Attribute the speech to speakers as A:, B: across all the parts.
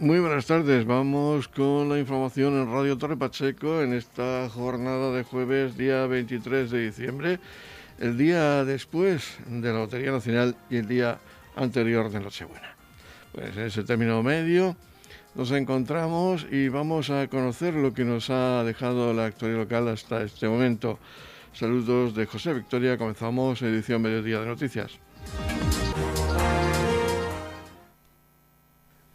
A: Muy buenas tardes, vamos con la información en Radio Torre Pacheco en esta jornada de jueves, día 23 de diciembre, el día después de la Lotería Nacional y el día anterior de Nochebuena. Pues en ese término medio nos encontramos y vamos a conocer lo que nos ha dejado la actualidad local hasta este momento. Saludos de José Victoria, comenzamos edición Mediodía de Noticias.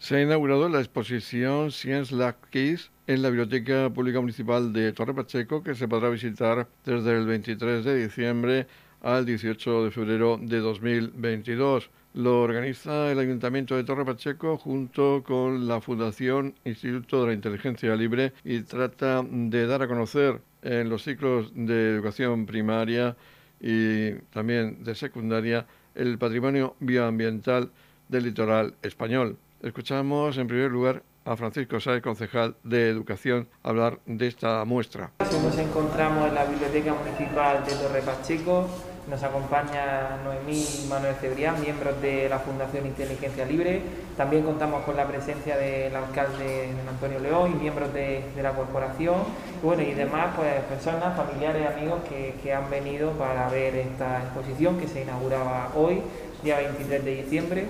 A: Se ha inaugurado la exposición Science Lab Keys en la Biblioteca Pública Municipal de Torre Pacheco, que se podrá visitar desde el 23 de diciembre al 18 de febrero de 2022. Lo organiza el Ayuntamiento de Torre Pacheco junto con la Fundación Instituto de la Inteligencia Libre y trata de dar a conocer en los ciclos de educación primaria y también de secundaria el patrimonio bioambiental del litoral español. Escuchamos en primer lugar a Francisco Sáez, concejal de Educación, hablar de esta muestra.
B: Nos encontramos en la Biblioteca Municipal de Torre Pacheco. Nos acompaña Noemí y Manuel Cebrián, miembros de la Fundación Inteligencia Libre. También contamos con la presencia del alcalde Antonio León y miembros de, la corporación. Y, bueno, y demás pues, personas, familiares, amigos que, que han venido para ver esta exposición que se inauguraba hoy, día 23 de diciembre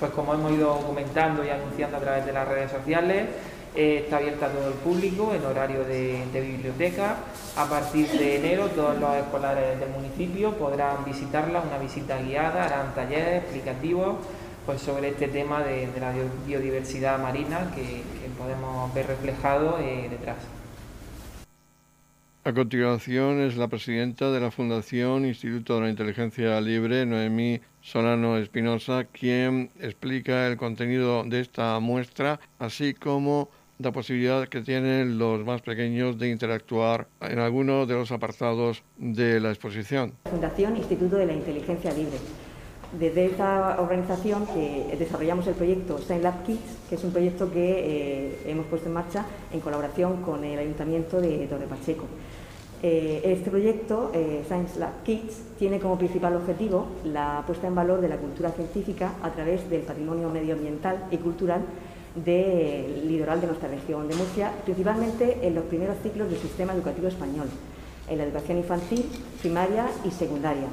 B: pues como hemos ido comentando y anunciando a través de las redes sociales, eh, está abierta a todo el público en horario de, biblioteca. A partir de enero todos los escolares del municipio podrán visitarla, una visita guiada, harán talleres explicativos pues, sobre este tema de, la biodiversidad marina que, podemos ver reflejado eh, detrás.
A: A continuación es la presidenta de la Fundación Instituto de la Inteligencia Libre, Noemí Solano Espinosa, quien explica el contenido de esta muestra, así como la posibilidad que tienen los más pequeños de interactuar en alguno de los apartados de la exposición.
C: Fundación Instituto de la Inteligencia Libre. Desde esta organización que desarrollamos el proyecto Science Lab Kids, que es un proyecto que eh, hemos puesto en marcha en colaboración con el Ayuntamiento de Torre Pacheco. Eh, este proyecto, eh, Science Lab Kids, tiene como principal objetivo la puesta en valor de la cultura científica a través del patrimonio medioambiental y cultural del litoral de nuestra región de Murcia, principalmente en los primeros ciclos del sistema educativo español, en la educación infantil, primaria y secundaria.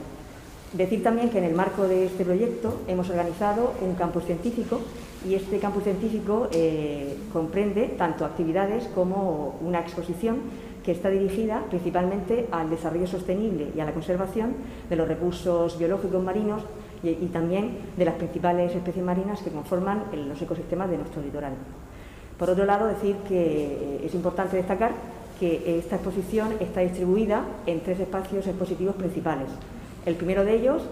C: Decir también que en el marco de este proyecto hemos organizado un campus científico y este campus científico eh, comprende tanto actividades como una exposición que está dirigida principalmente al desarrollo sostenible y a la conservación de los recursos biológicos marinos y, también de las principales especies marinas que conforman los ecosistemas de nuestro litoral. Por otro lado, decir que eh, es importante destacar que esta exposición está distribuida en tres espacios expositivos principales. El primero de ellos,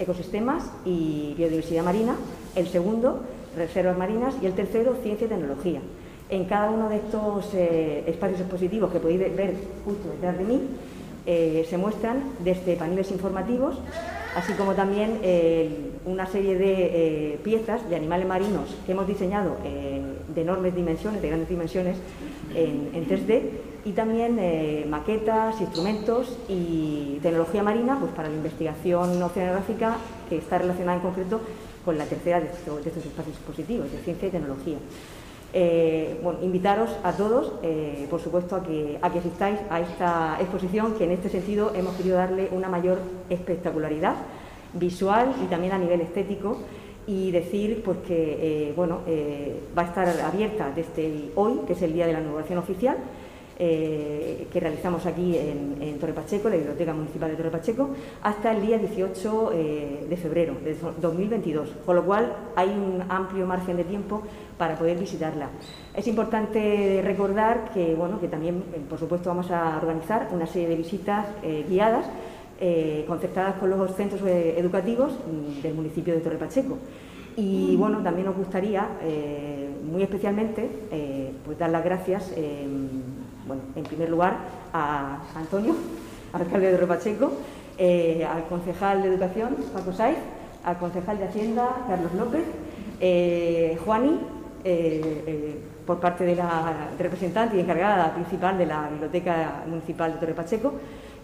C: ecosistemas y biodiversidad marina, el segundo, reservas marinas y el tercero, ciencia y tecnología. En cada uno de estos eh, espacios expositivos que podéis ver justo detrás de mí, eh, se muestran desde paneles informativos, así como también eh, una serie de piezas de animales marinos que hemos diseñado de enormes dimensiones, de grandes dimensiones, en, en 3D, y también maquetas, instrumentos y tecnología marina pues, para la investigación oceanográfica que está relacionada en concreto con la tercera de estos espacios expositivos, de ciencia y tecnología. Eh, bueno, invitaros a todos, eh, por supuesto, a que, a que asistáis a esta exposición, que en este sentido hemos querido darle una mayor espectacularidad visual y también a nivel estético y decir pues que eh, bueno, va a estar abierta desde hoy, que es el día de la inauguración oficial, eh, que realizamos aquí en, Torre Pacheco, la Biblioteca Municipal de Torre Pacheco, hasta el día 18 eh, de febrero de 2022, con lo cual hay un amplio margen de tiempo para poder visitarla. Es importante recordar que, bueno, que también, eh, por supuesto, vamos a organizar una serie de visitas guiadas concertadas con los centros educativos mm, del municipio de Torre Pacheco. Y bueno, también nos gustaría, muy especialmente, pues dar las gracias bueno, en primer lugar a Antonio, alcalde de Ropacheco, eh, al concejal de Educación, Paco Saiz, al concejal de Hacienda, Carlos López, eh, Juani, eh, por parte de la representante y encargada principal de la Biblioteca Municipal de Torre Pacheco,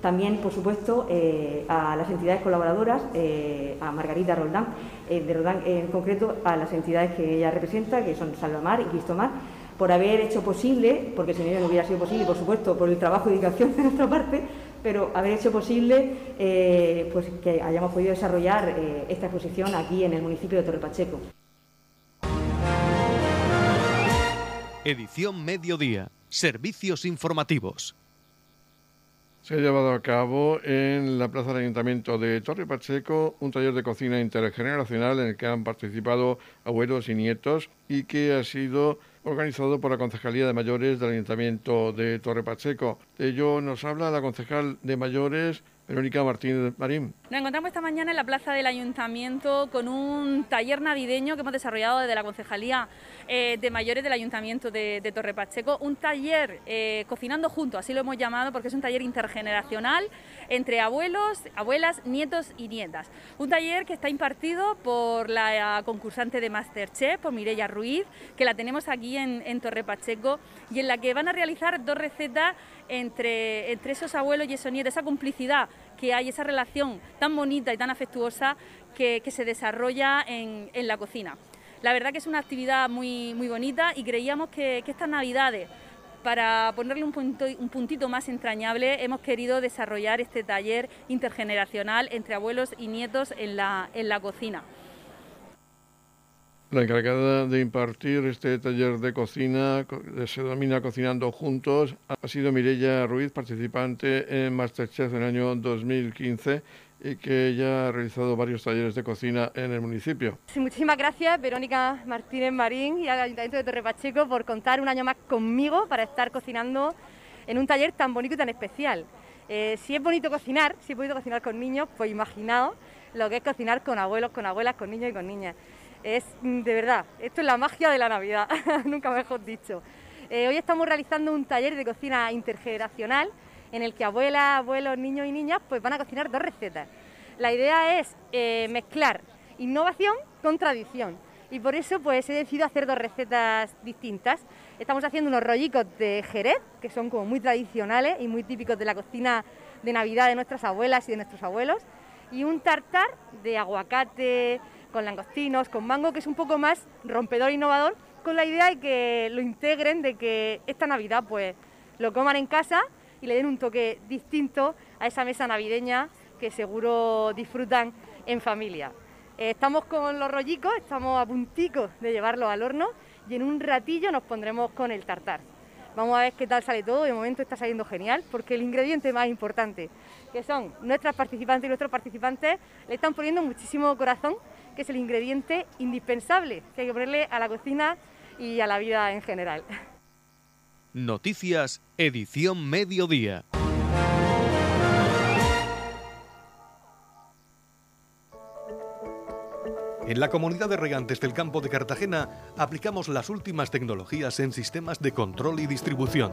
C: También, por supuesto, eh, a las entidades colaboradoras, eh, a Margarita Roldán, de en concreto, a las entidades que ella representa, que son Salvamar y Cristomar, por haber hecho posible, porque si no hubiera sido posible, por supuesto, por el trabajo y dedicación de nuestra parte, pero haber hecho posible pues que hayamos podido desarrollar esta exposición aquí en el municipio de Torre Pacheco.
D: Edición Mediodía. Servicios informativos.
A: Se ha llevado a cabo en la Plaza del Ayuntamiento de Torre Pacheco un taller de cocina intergeneracional en el que han participado abuelos y nietos y que ha sido organizado por la Concejalía de Mayores del Ayuntamiento de Torre Pacheco. De ello nos habla la concejal de Mayores, Verónica Martínez Marín.
E: Nos encontramos esta mañana en la plaza del Ayuntamiento con un taller navideño que hemos desarrollado desde la Concejalía eh, de Mayores del Ayuntamiento de, Torre Pacheco. Un taller eh, cocinando juntos, así lo hemos llamado porque es un taller intergeneracional entre abuelos, abuelas, nietos y nietas. Un taller que está impartido por la concursante de Masterchef, por Mireia Ruiz, que la tenemos aquí en, en Torre Pacheco y en la que van a realizar dos recetas entre, entre esos abuelos y esos nietos, esa complicidad que hay, esa relación tan bonita y tan afectuosa que, se desarrolla en, la cocina. La verdad que es una actividad muy, muy bonita y creíamos que, estas navidades, para ponerle un, un puntito más entrañable, hemos querido desarrollar este taller intergeneracional entre abuelos y nietos en la, en la cocina.
A: La encargada de impartir este taller de cocina, se denomina Cocinando Juntos, ha sido Mirella Ruiz, participante en Masterchef en el año 2015 y que ya ha realizado varios talleres de cocina en el municipio.
F: Muchísimas gracias Verónica Martínez Marín y al Ayuntamiento de Torre Pacheco por contar un año más conmigo para estar cocinando en un taller tan bonito y tan especial. Eh, si es bonito cocinar, si es bonito cocinar con niños, pues imaginaos lo que es cocinar con abuelos, con abuelas, con niños y con niñas. Es mm, de verdad, esto es la magia de la Navidad, nunca mejor dicho. Eh, hoy estamos realizando un taller de cocina intergeneracional en el que abuelas, abuelos, niños y niñas pues van a cocinar dos recetas. La idea es eh, mezclar innovación con tradición y por eso pues he decidido hacer dos recetas distintas. Estamos haciendo unos rollicos de Jerez, que son como muy tradicionales y muy típicos de la cocina de Navidad de nuestras abuelas y de nuestros abuelos, y un tartar de aguacate, con langostinos, con mango, que es un poco más rompedor e innovador, con la idea de que lo integren, de que esta Navidad pues lo coman en casa y le den un toque distinto a esa mesa navideña que seguro disfrutan en familia. Eh, estamos con los rollicos, estamos a puntico de llevarlos al horno y en un ratillo nos pondremos con el tartar. Vamos a ver qué tal sale todo, de momento está saliendo genial porque el ingrediente más importante, que son nuestras participantes y nuestros participantes, le están poniendo muchísimo corazón que es el ingrediente indispensable que hay que ponerle a la cocina y a la vida en general.
D: Noticias, edición mediodía. En la comunidad de regantes del campo de Cartagena aplicamos las últimas tecnologías en sistemas de control y distribución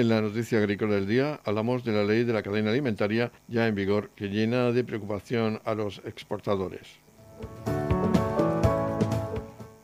A: En la noticia agrícola del día hablamos de la ley de la cadena alimentaria ya en vigor que llena de preocupación a los exportadores.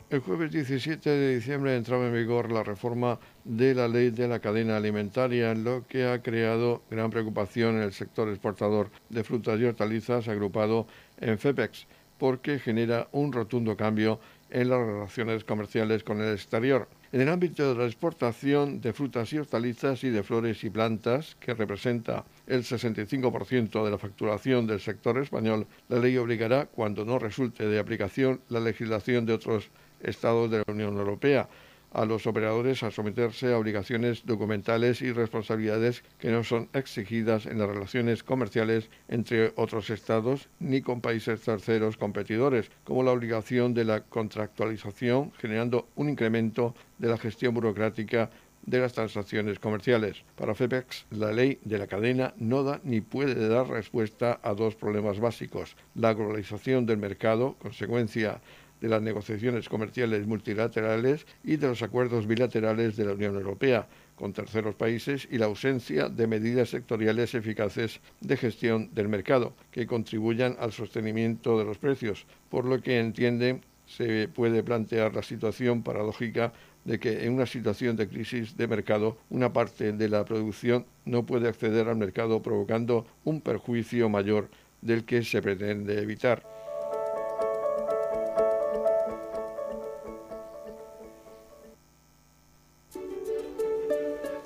A: El jueves 17 de diciembre entraba en vigor la reforma de la ley de la cadena alimentaria, lo que ha creado gran preocupación en el sector exportador de frutas y hortalizas agrupado en FEPEX, porque genera un rotundo cambio en las relaciones comerciales con el exterior. En el ámbito de la exportación de frutas y hortalizas y de flores y plantas, que representa el 65% de la facturación del sector español, la ley obligará, cuando no resulte de aplicación la legislación de otros Estados de la Unión Europea, a los operadores a someterse a obligaciones documentales y responsabilidades que no son exigidas en las relaciones comerciales entre otros estados ni con países terceros competidores, como la obligación de la contractualización, generando un incremento de la gestión burocrática de las transacciones comerciales. Para FEPEX, la ley de la cadena no da ni puede dar respuesta a dos problemas básicos. La globalización del mercado, consecuencia de las negociaciones comerciales multilaterales y de los acuerdos bilaterales de la Unión Europea con terceros países y la ausencia de medidas sectoriales eficaces de gestión del mercado que contribuyan al sostenimiento de los precios, por lo que entiende se puede plantear la situación paradójica de que en una situación de crisis de mercado una parte de la producción no puede acceder al mercado provocando un perjuicio mayor del que se pretende evitar.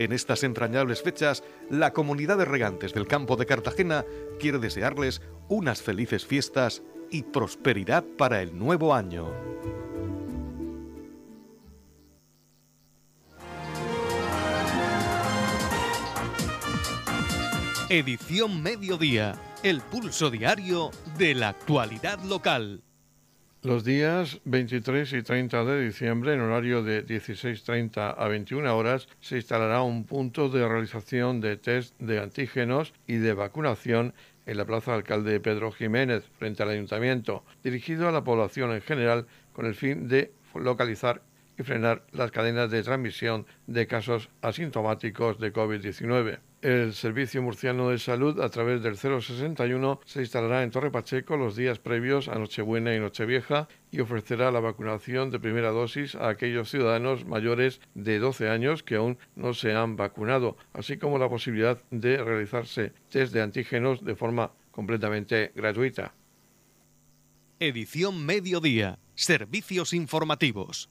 D: En estas entrañables fechas, la comunidad de regantes del campo de Cartagena quiere desearles unas felices fiestas y prosperidad para el nuevo año. Edición Mediodía, el pulso diario de la actualidad local.
A: Los días 23 y 30 de diciembre, en horario de 16.30 a 21 horas, se instalará un punto de realización de test de antígenos y de vacunación en la Plaza Alcalde Pedro Jiménez, frente al Ayuntamiento, dirigido a la población en general con el fin de localizar y frenar las cadenas de transmisión de casos asintomáticos de COVID-19. El Servicio Murciano de Salud, a través del 061, se instalará en Torre Pacheco los días previos a Nochebuena y Nochevieja y ofrecerá la vacunación de primera dosis a aquellos ciudadanos mayores de 12 años que aún no se han vacunado, así como la posibilidad de realizarse test de antígenos de forma completamente gratuita.
D: Edición Mediodía. Servicios informativos.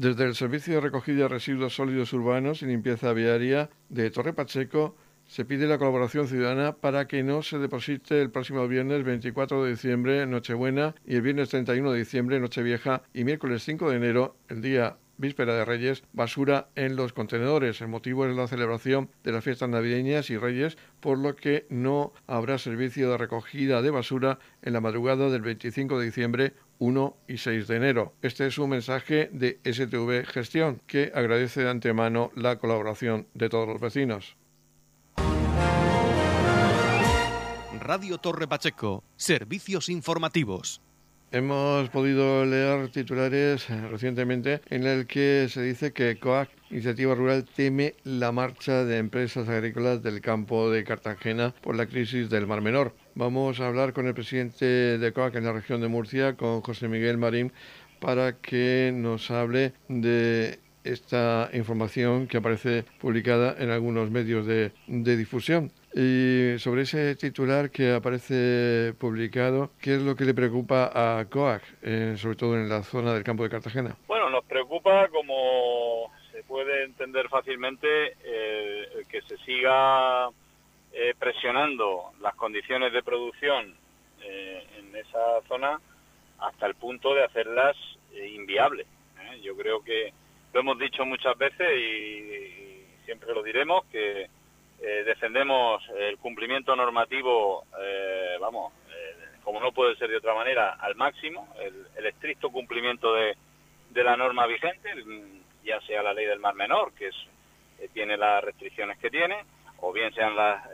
A: Desde el Servicio de Recogida de Residuos Sólidos Urbanos y Limpieza Viaria de Torre Pacheco se pide la colaboración ciudadana para que no se deposite el próximo viernes 24 de diciembre, Nochebuena, y el viernes 31 de diciembre, Nochevieja, y miércoles 5 de enero, el día víspera de Reyes, basura en los contenedores. El motivo es la celebración de las fiestas navideñas y Reyes, por lo que no habrá servicio de recogida de basura en la madrugada del 25 de diciembre 1 y 6 de enero. Este es un mensaje de STV Gestión, que agradece de antemano la colaboración de todos los vecinos.
D: Radio Torre Pacheco, servicios informativos.
A: Hemos podido leer titulares eh, recientemente en el que se dice que COAC, Iniciativa Rural, teme la marcha de empresas agrícolas del campo de Cartagena por la crisis del Mar Menor. Vamos a hablar con el presidente de COAC en la región de Murcia, con José Miguel Marín, para que nos hable de esta información que aparece publicada en algunos medios de, difusión. Y sobre ese titular que aparece publicado, ¿qué es lo que le preocupa a COAC, eh, sobre todo en la zona del campo de Cartagena?
G: Bueno, nos preocupa, como se puede entender fácilmente, eh, que se siga eh, presionando las condiciones de producción en esa zona hasta el punto de hacerlas inviables. Yo creo que lo hemos dicho muchas veces y, siempre lo diremos que eh, defendemos el cumplimiento normativo, eh, vamos, eh, como no puede ser de otra manera, al máximo, el, estricto cumplimiento de, de, la norma vigente, ya sea la ley del mar menor, que es, tiene las restricciones que tiene, o bien sean las,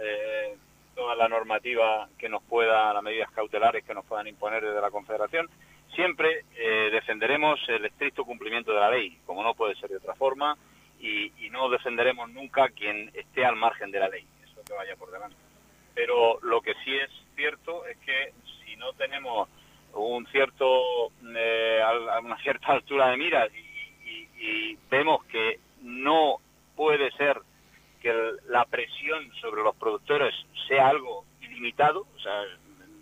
G: toda la normativa que nos pueda, las medidas cautelares que nos puedan imponer desde la Confederación, siempre eh, defenderemos el estricto cumplimiento de la ley, como no puede ser de otra forma, y, no defenderemos nunca quien esté al margen de la ley, eso que vaya por delante. Pero lo que sí es cierto es que si no tenemos un cierto, eh, una cierta altura de miras y, vemos que no puede ser que la presión sobre los productores sea algo ilimitado, o sea,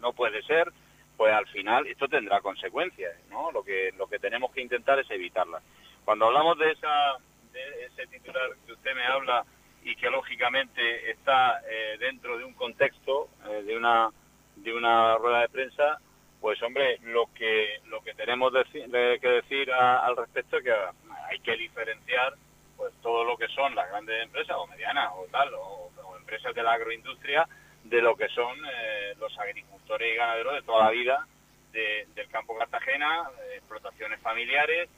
G: no puede ser, pues al final esto tendrá consecuencias, ¿no? Lo que, lo que tenemos que intentar es evitarlas. Cuando hablamos de esa, ese titular que usted me habla y que lógicamente está eh, dentro de un contexto, eh, de una de una rueda de prensa, pues hombre, lo que lo que tenemos que decir al respecto es que hay que diferenciar pues todo lo que son las grandes empresas o medianas o tal o, empresas de la agroindustria de lo que son eh, los agricultores y ganaderos de toda la vida del campo Cartagena, explotaciones familiares,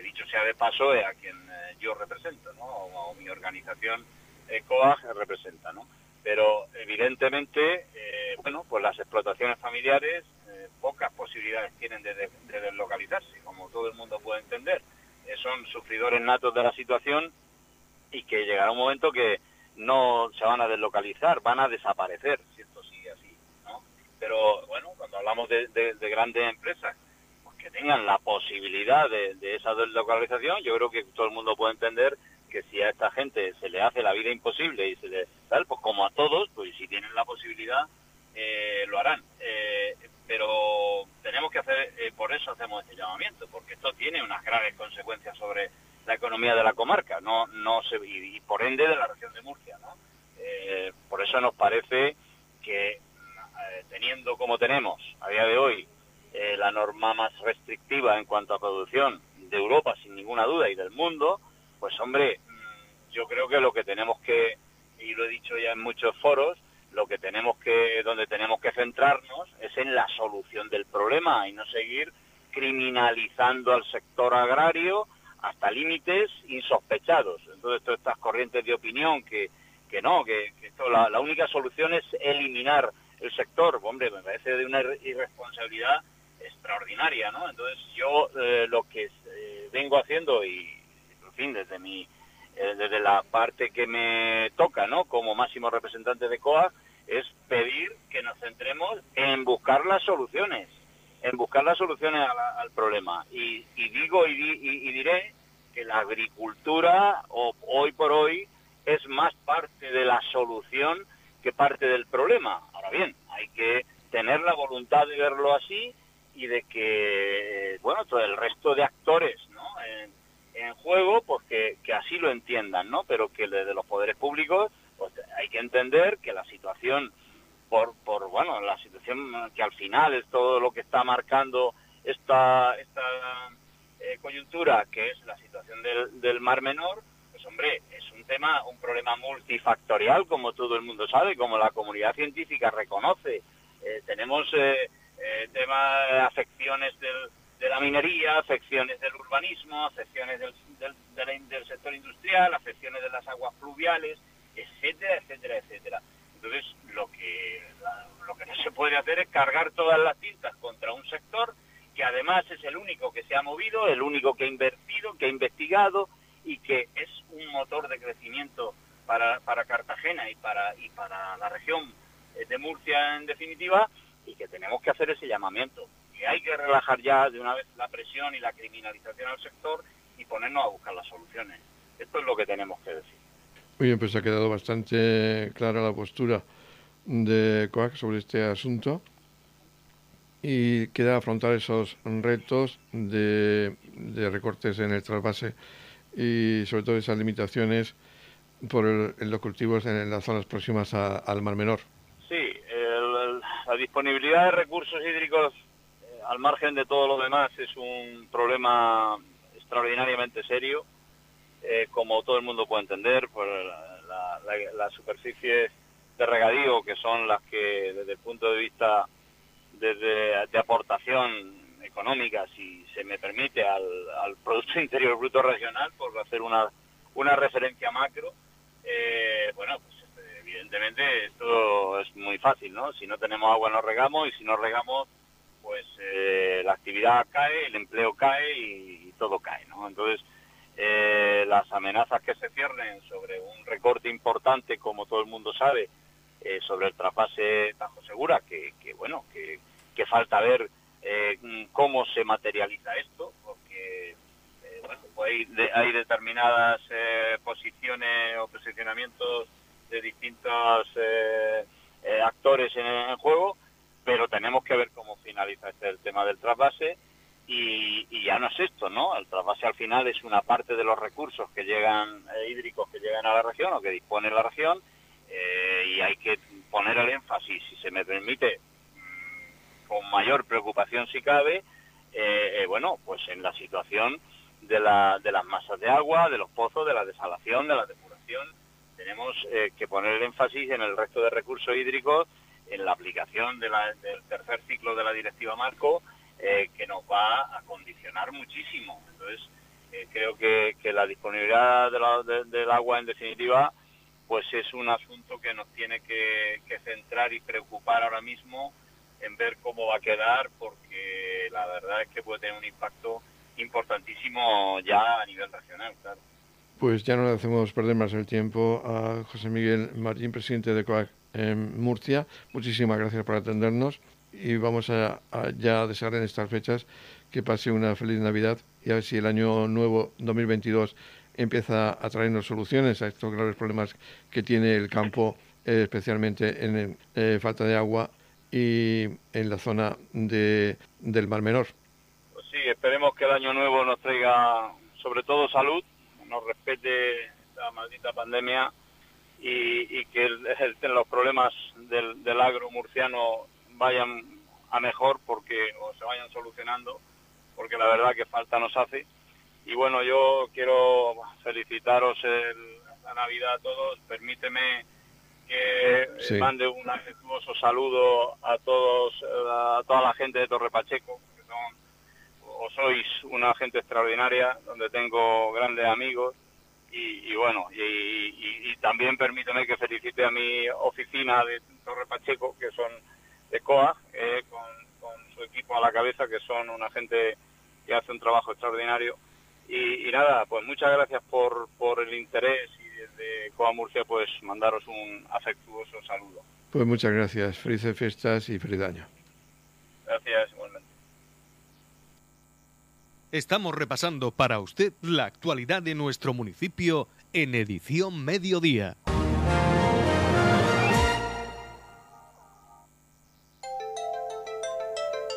G: que dicho sea de paso es a quien eh, yo represento, ¿no? o, mi organización eh, COAG representa, ¿no? Pero evidentemente, eh, bueno, pues las explotaciones familiares pocas posibilidades tienen de, de, deslocalizarse, como todo el mundo puede entender. son sufridores natos de la situación y que llegará un momento que no se van a deslocalizar, van a desaparecer, si esto sigue así, ¿no? Pero bueno, cuando hablamos de, de grandes empresas tengan la posibilidad de, esa deslocalización, yo creo que todo el mundo puede entender que si a esta gente se le hace la vida imposible y se le tal, pues como a todos, pues si tienen la posibilidad, eh, lo harán. Eh, pero tenemos que hacer, eh, por eso hacemos este llamamiento, porque esto tiene unas graves consecuencias sobre la economía de la comarca, no, no se, y, por ende de la región de Murcia, ¿no? por eso nos parece que teniendo como tenemos a día de hoy eh, la norma más restrictiva en cuanto a producción de Europa, sin ninguna duda, y del mundo, pues hombre, mm, yo creo que lo que tenemos que, y lo he dicho ya en muchos foros, lo que tenemos que, donde tenemos que centrarnos es en la solución del problema y no seguir criminalizando al sector agrario hasta límites insospechados. Entonces, todas estas corrientes de opinión que, que no, que, esto, la, la, única solución es eliminar el sector, hombre, me parece de una irresponsabilidad extraordinaria, ¿no? Entonces yo eh, lo que eh, vengo haciendo y, en fin, desde mi eh, desde la parte que me toca, ¿no? Como máximo representante de COA, es pedir que nos centremos en buscar las soluciones, en buscar las soluciones al problema. Y, digo y, y, diré que la agricultura hoy por hoy es más parte de la solución que parte del problema. Ahora bien, hay que tener la voluntad de verlo así y de que, bueno, todo el resto de actores ¿no? en, juego, pues que, así lo entiendan, ¿no? Pero que desde los poderes públicos, pues hay que entender que la situación, por, por bueno, la situación que al final es todo lo que está marcando esta, esta eh, coyuntura, que es la situación del, del Mar Menor, pues hombre, es un tema, un problema multifactorial, como todo el mundo sabe, como la comunidad científica reconoce. Eh, tenemos eh, eh, tema afecciones de la minería, afecciones del urbanismo, afecciones del, del, sector industrial, afecciones de las aguas fluviales, etcétera, etcétera, etcétera. Entonces, lo que, lo que no se puede hacer es cargar todas las tintas contra un sector que además es el único que se ha movido, el único que ha invertido, que ha investigado y que es un motor de crecimiento para, para Cartagena y para, y para la región de Murcia en definitiva, y que tenemos que hacer ese llamamiento, que hay que relajar ya de una vez la presión y la criminalización al sector y ponernos a buscar las soluciones. Esto es lo que tenemos que decir.
A: Muy bien, pues ha quedado bastante clara la postura de COAC sobre este asunto y queda afrontar esos retos de, recortes en el trasvase y sobre todo esas limitaciones por el, los cultivos en, las zonas próximas al Mar Menor
G: la disponibilidad de recursos hídricos eh, al margen de todo lo demás es un problema extraordinariamente serio, eh, como todo el mundo puede entender, por la, la, superficies de regadío, que son las que desde el punto de vista de aportación económica, si se me permite, al, Producto Interior Bruto Regional, por hacer una, una referencia macro, eh, bueno, evidentemente esto es muy fácil, ¿no? Si no tenemos agua no regamos y si no regamos, pues eh, la actividad cae, el empleo cae y, todo cae, ¿no? Entonces, eh, las amenazas que se ciernen sobre un recorte importante, como todo el mundo sabe, eh, sobre el trasvase Tajo Segura, que, bueno, que, falta ver cómo se materializa esto, porque bueno, pues hay, hay determinadas posiciones o posicionamientos de distintos eh, eh, actores en, el juego, pero tenemos que ver cómo finaliza este el tema del trasvase y, ya no es esto, ¿no? El trasvase al final es una parte de los recursos que llegan eh, hídricos que llegan a la región o que dispone la región eh, y hay que poner el énfasis, si se me permite, mm, con mayor preocupación si cabe, bueno, pues en la situación de, la, de las masas de agua, de los pozos, de la desalación, de la depuración. Tenemos que poner el énfasis en el resto de recursos hídricos, en la aplicación del tercer ciclo de la Directiva Marco, eh, que nos va a condicionar muchísimo. Entonces, eh, creo que, la disponibilidad del agua, en definitiva, pues es un asunto que nos tiene que, centrar y preocupar ahora mismo en ver cómo va a quedar, porque la verdad es que puede tener un impacto importantísimo ya a nivel nacional, claro.
A: Pues ya no le hacemos perder más el tiempo a José Miguel Martín, presidente de COAC en Murcia. Muchísimas gracias por atendernos y vamos a, ya desear en estas fechas que pase una feliz Navidad y a ver si el año nuevo 2022 empieza a traernos soluciones a estos graves problemas que tiene el campo, eh, especialmente en eh, falta de agua y en la zona de, del Mar Menor.
G: Pues sí, esperemos que el año nuevo nos traiga sobre todo salud, nos respete la maldita pandemia y, que los problemas del, del agro murciano vayan a mejor porque o se vayan solucionando porque la verdad que falta nos hace. Y bueno yo quiero felicitaros la Navidad a todos. Permíteme que mande un afectuoso saludo a todos a toda la gente de Torre Pacheco o sois una gente extraordinaria donde tengo grandes amigos y, bueno y, y también permíteme que felicite a mi oficina de Torre Pacheco que son de COA, eh, con, su equipo a la cabeza, que son una gente que hace un trabajo extraordinario. Y, nada, pues muchas gracias por, por el interés y desde COA Murcia pues mandaros un afectuoso saludo.
A: Pues muchas gracias, felices fiestas y feliz año.
G: Gracias, igualmente.
D: Estamos repasando para usted la actualidad de nuestro municipio en edición mediodía.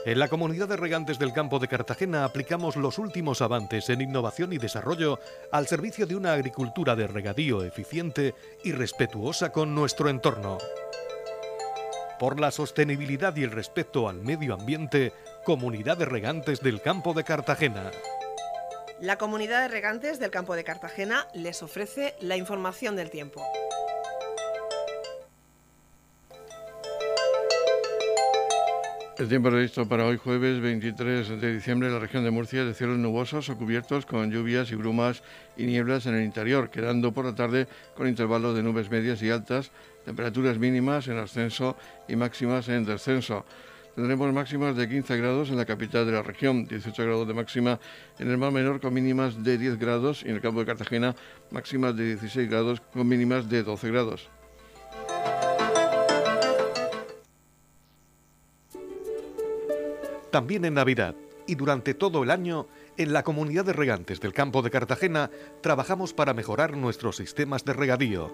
D: En la comunidad de regantes del campo de Cartagena aplicamos los últimos avances en innovación y desarrollo al servicio de una agricultura de regadío eficiente y respetuosa con nuestro entorno. Por la sostenibilidad y el respeto al medio ambiente, Comunidad de Regantes del Campo de Cartagena.
H: La Comunidad de Regantes del Campo de Cartagena les ofrece la información del tiempo.
A: El tiempo previsto para hoy jueves 23 de diciembre en la región de Murcia es de cielos nubosos o cubiertos con lluvias y brumas y nieblas en el interior, quedando por la tarde con intervalos de nubes medias y altas, temperaturas mínimas en ascenso y máximas en descenso. Tendremos máximas de 15 grados en la capital de la región, 18 grados de máxima en el mar menor con mínimas de 10 grados y en el campo de Cartagena máximas de 16 grados con mínimas de 12 grados.
D: También en Navidad y durante todo el año, en la comunidad de regantes del campo de Cartagena trabajamos para mejorar nuestros sistemas de regadío.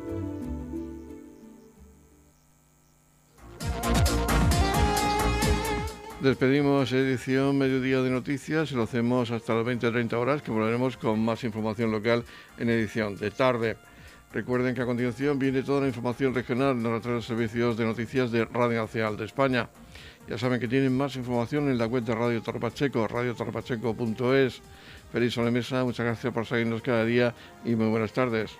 A: Despedimos edición Mediodía de Noticias y lo hacemos hasta las 20-30 horas, que volveremos con más información local en edición de tarde. Recuerden que a continuación viene toda la información regional en los servicios de noticias de Radio Nacional de España. Ya saben que tienen más información en la web de Radio Torre Pacheco, radiotorrepacheco.es. Feliz solemesa, muchas gracias por seguirnos cada día y muy buenas tardes.